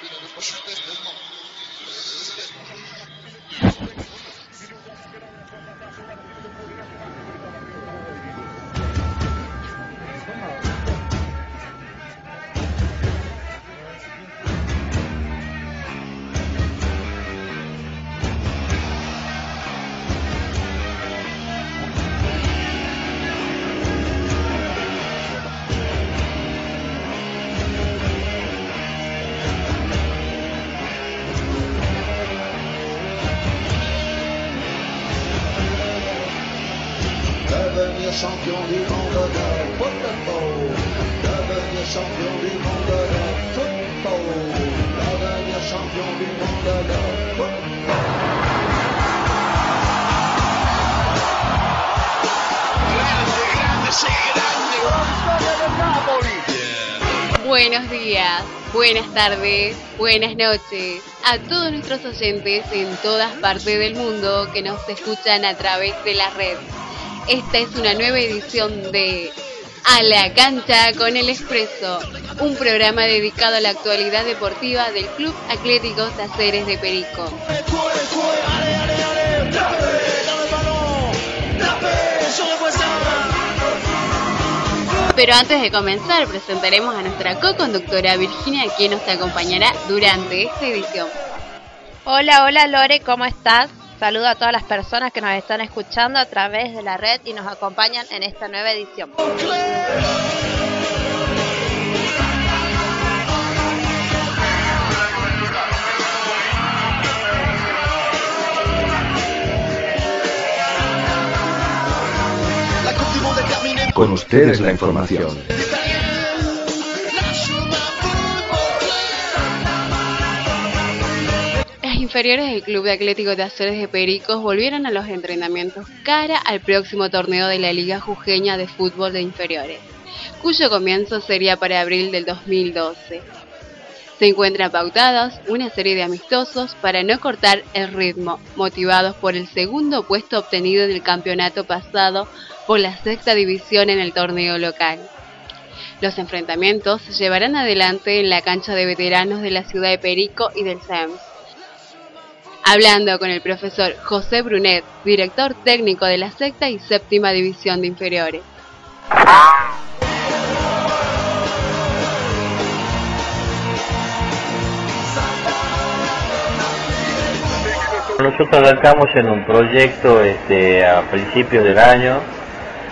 Спасибо. Buenos días, buenas tardes, buenas noches a todos nuestros oyentes en todas partes del mundo que nos escuchan a través de la red. Esta es una nueva edición de A la cancha con el Expreso, un programa dedicado a la actualidad deportiva del Club Atlético Taceres de Perico. Pero antes de comenzar, presentaremos a nuestra co-conductora Virginia, quien nos acompañará durante esta edición. Hola, hola Lore, ¿cómo estás? Saludo a todas las personas que nos están escuchando a través de la red y nos acompañan en esta nueva edición. Con ustedes la información. Inferiores del Club de Atlético de Azores de Pericos volvieron a los entrenamientos cara al próximo torneo de la Liga Jujeña de Fútbol de Inferiores, cuyo comienzo sería para abril del 2012. Se encuentran pautados una serie de amistosos para no cortar el ritmo, motivados por el segundo puesto obtenido en el campeonato pasado por la sexta división en el torneo local. Los enfrentamientos se llevarán adelante en la cancha de veteranos de la ciudad de Perico y del SEMS. Hablando con el profesor José Brunet, director técnico de la sexta y séptima división de inferiores. Nosotros arrancamos en un proyecto este, a principios del año,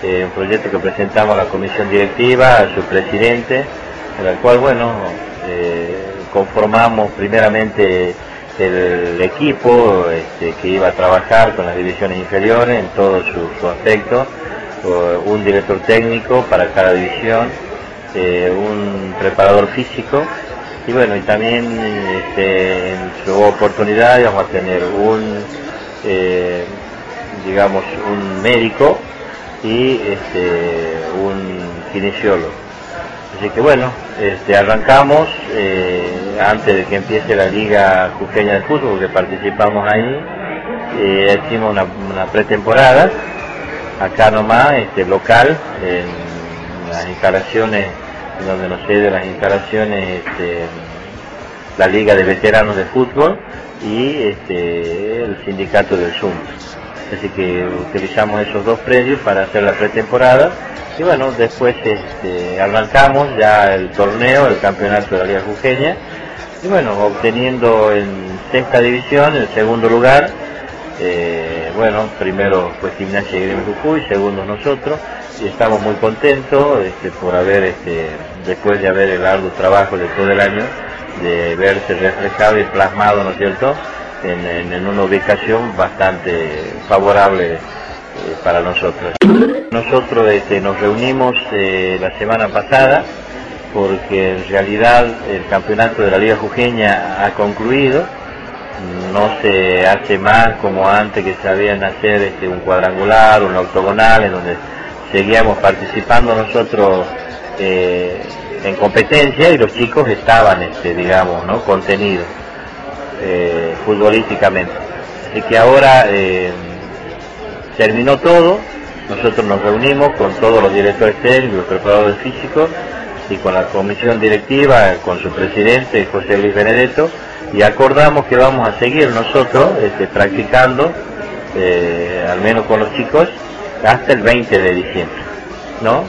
eh, un proyecto que presentamos a la comisión directiva, a su presidente, en el cual, bueno, eh, conformamos primeramente el equipo este, que iba a trabajar con las divisiones inferiores en todo su, aspecto, un director técnico para cada división, eh, un preparador físico y bueno, y también este, en su oportunidad vamos a tener un, eh, digamos, un médico y este, un kinesiólogo. Así que bueno, este, arrancamos eh, antes de que empiece la Liga Jujeña de Fútbol, porque participamos ahí, eh, hicimos una, pretemporada, acá nomás, este, local, en las instalaciones, donde nos cede las instalaciones este, la Liga de Veteranos de Fútbol y este, el sindicato del Zoom. Así que utilizamos esos dos predios para hacer la pretemporada. Y bueno, después este, arrancamos ya el torneo, el campeonato de la Liga Jujeña. Y bueno, obteniendo en sexta división el segundo lugar, eh, bueno, primero fue Gimnasia y Gremio Jujuy, segundo nosotros. Y estamos muy contentos este, por haber, este, después de haber el arduo trabajo de todo el año, de verse reflejado y plasmado, ¿no es cierto?, en, una ubicación bastante favorable eh, para nosotros. Nosotros este, nos reunimos eh, la semana pasada porque en realidad el campeonato de la Liga Jujeña ha concluido, no se hace más como antes que sabían hacer este, un cuadrangular, un octogonal, en donde seguíamos participando nosotros eh, en competencia y los chicos estaban, este, digamos, ¿no? contenidos eh, futbolísticamente. Así que ahora eh, terminó todo, nosotros nos reunimos con todos los directores técnicos, preparadores físicos y con la comisión directiva, con su presidente José Luis Benedetto, y acordamos que vamos a seguir nosotros este, practicando, eh, al menos con los chicos, hasta el 20 de diciembre, ¿no?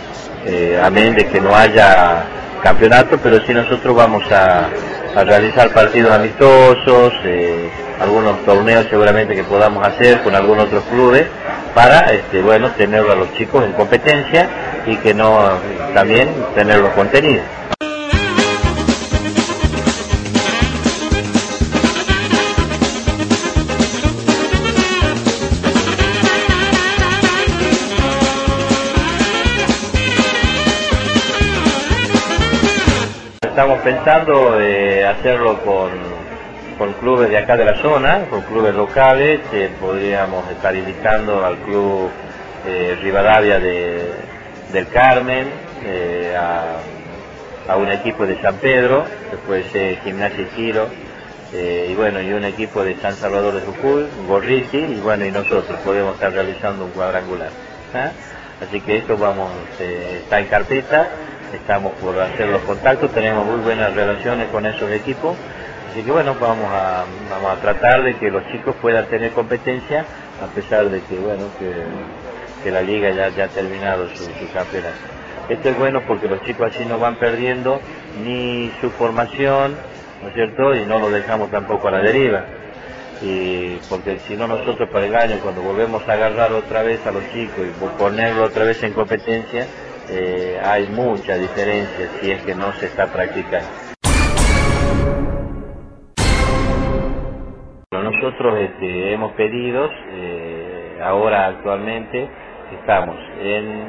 Eh, amén de que no haya campeonato, pero sí nosotros vamos a, realizar partidos amistosos, eh, algunos torneos seguramente que podamos hacer con algunos otros clubes, para, este, bueno, tener a los chicos en competencia y que no, también tener los contenidos. Estamos pensando eh, hacerlo con, con, clubes de acá de la zona, con clubes locales, eh, podríamos estar invitando al club eh, Rivadavia de, del Carmen, eh, a, un equipo de San Pedro, después Gimnasia y Giro, y bueno, y un equipo de San Salvador de Jujuy, Gorriti, y bueno, y nosotros podemos estar realizando un cuadrangular. Así que esto vamos, está en carpeta estamos por hacer los contactos, tenemos muy buenas relaciones con esos equipos, así que bueno, vamos a, vamos a tratar de que los chicos puedan tener competencia, a pesar de que bueno, que, la liga ya, ya ha terminado su, su campeonato. Esto es bueno porque los chicos así no van perdiendo ni su formación, ¿no es cierto? Y no lo dejamos tampoco a la deriva. Y porque si no nosotros para el año, cuando volvemos a agarrar otra vez a los chicos y ponerlo otra vez en competencia, eh, hay mucha diferencia si es que no se está practicando. Nosotros este, hemos pedido, eh, ahora actualmente estamos en,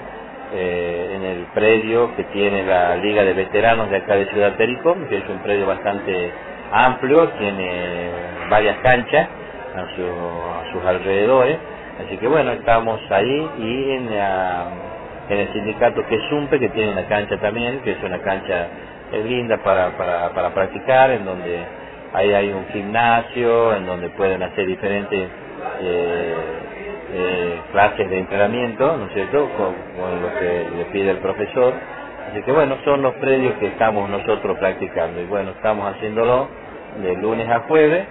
eh, en el predio que tiene la Liga de Veteranos de acá de Ciudad Perico, que es un predio bastante amplio, tiene varias canchas a, a sus alrededores, así que bueno, estamos ahí y en la en el sindicato que es UMPE, que tiene una cancha también, que es una cancha linda para, para, para practicar, en donde ahí hay un gimnasio, en donde pueden hacer diferentes eh, eh, clases de entrenamiento, ¿no es cierto?, con, lo que le pide el profesor. Así que bueno, son los predios que estamos nosotros practicando. Y bueno, estamos haciéndolo de lunes a jueves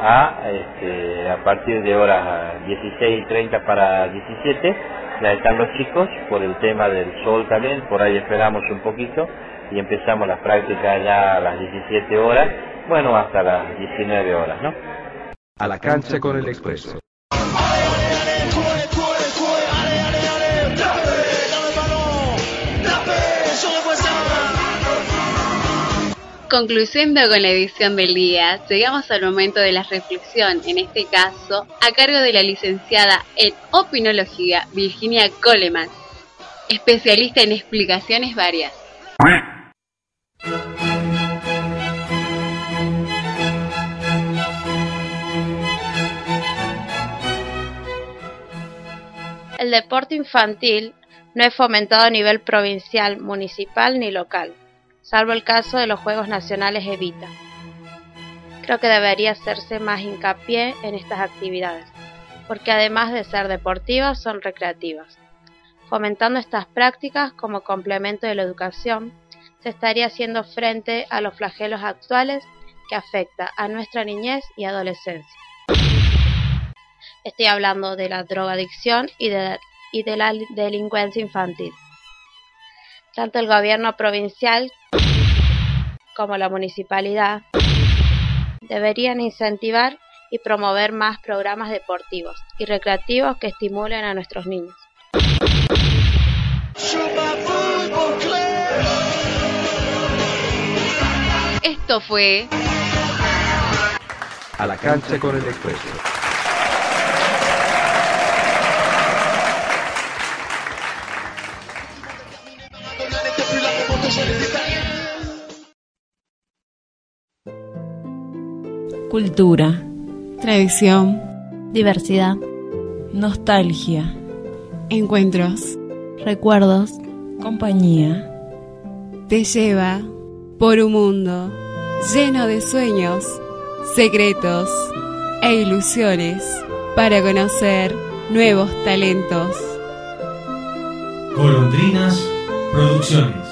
a, este, a partir de horas 16 y 30 para 17 ya están los chicos por el tema del sol también, por ahí esperamos un poquito y empezamos las prácticas ya a las 17 horas, bueno, hasta las 19 horas, ¿no? A la cancha con el expreso. Concluyendo con la edición del día, llegamos al momento de la reflexión, en este caso, a cargo de la licenciada en Opinología Virginia Coleman, especialista en explicaciones varias. El deporte infantil no es fomentado a nivel provincial, municipal ni local salvo el caso de los Juegos Nacionales Evita. Creo que debería hacerse más hincapié en estas actividades, porque además de ser deportivas son recreativas. Fomentando estas prácticas como complemento de la educación, se estaría haciendo frente a los flagelos actuales que afecta a nuestra niñez y adolescencia. Estoy hablando de la drogadicción y de, y de la delincuencia infantil. Tanto el gobierno provincial como la municipalidad deberían incentivar y promover más programas deportivos y recreativos que estimulen a nuestros niños. Esto fue A la cancha con el expreso. Cultura. Tradición. Diversidad. Nostalgia. Encuentros. Recuerdos. Compañía. Te lleva por un mundo lleno de sueños, secretos e ilusiones para conocer nuevos talentos. Golondrinas Producciones.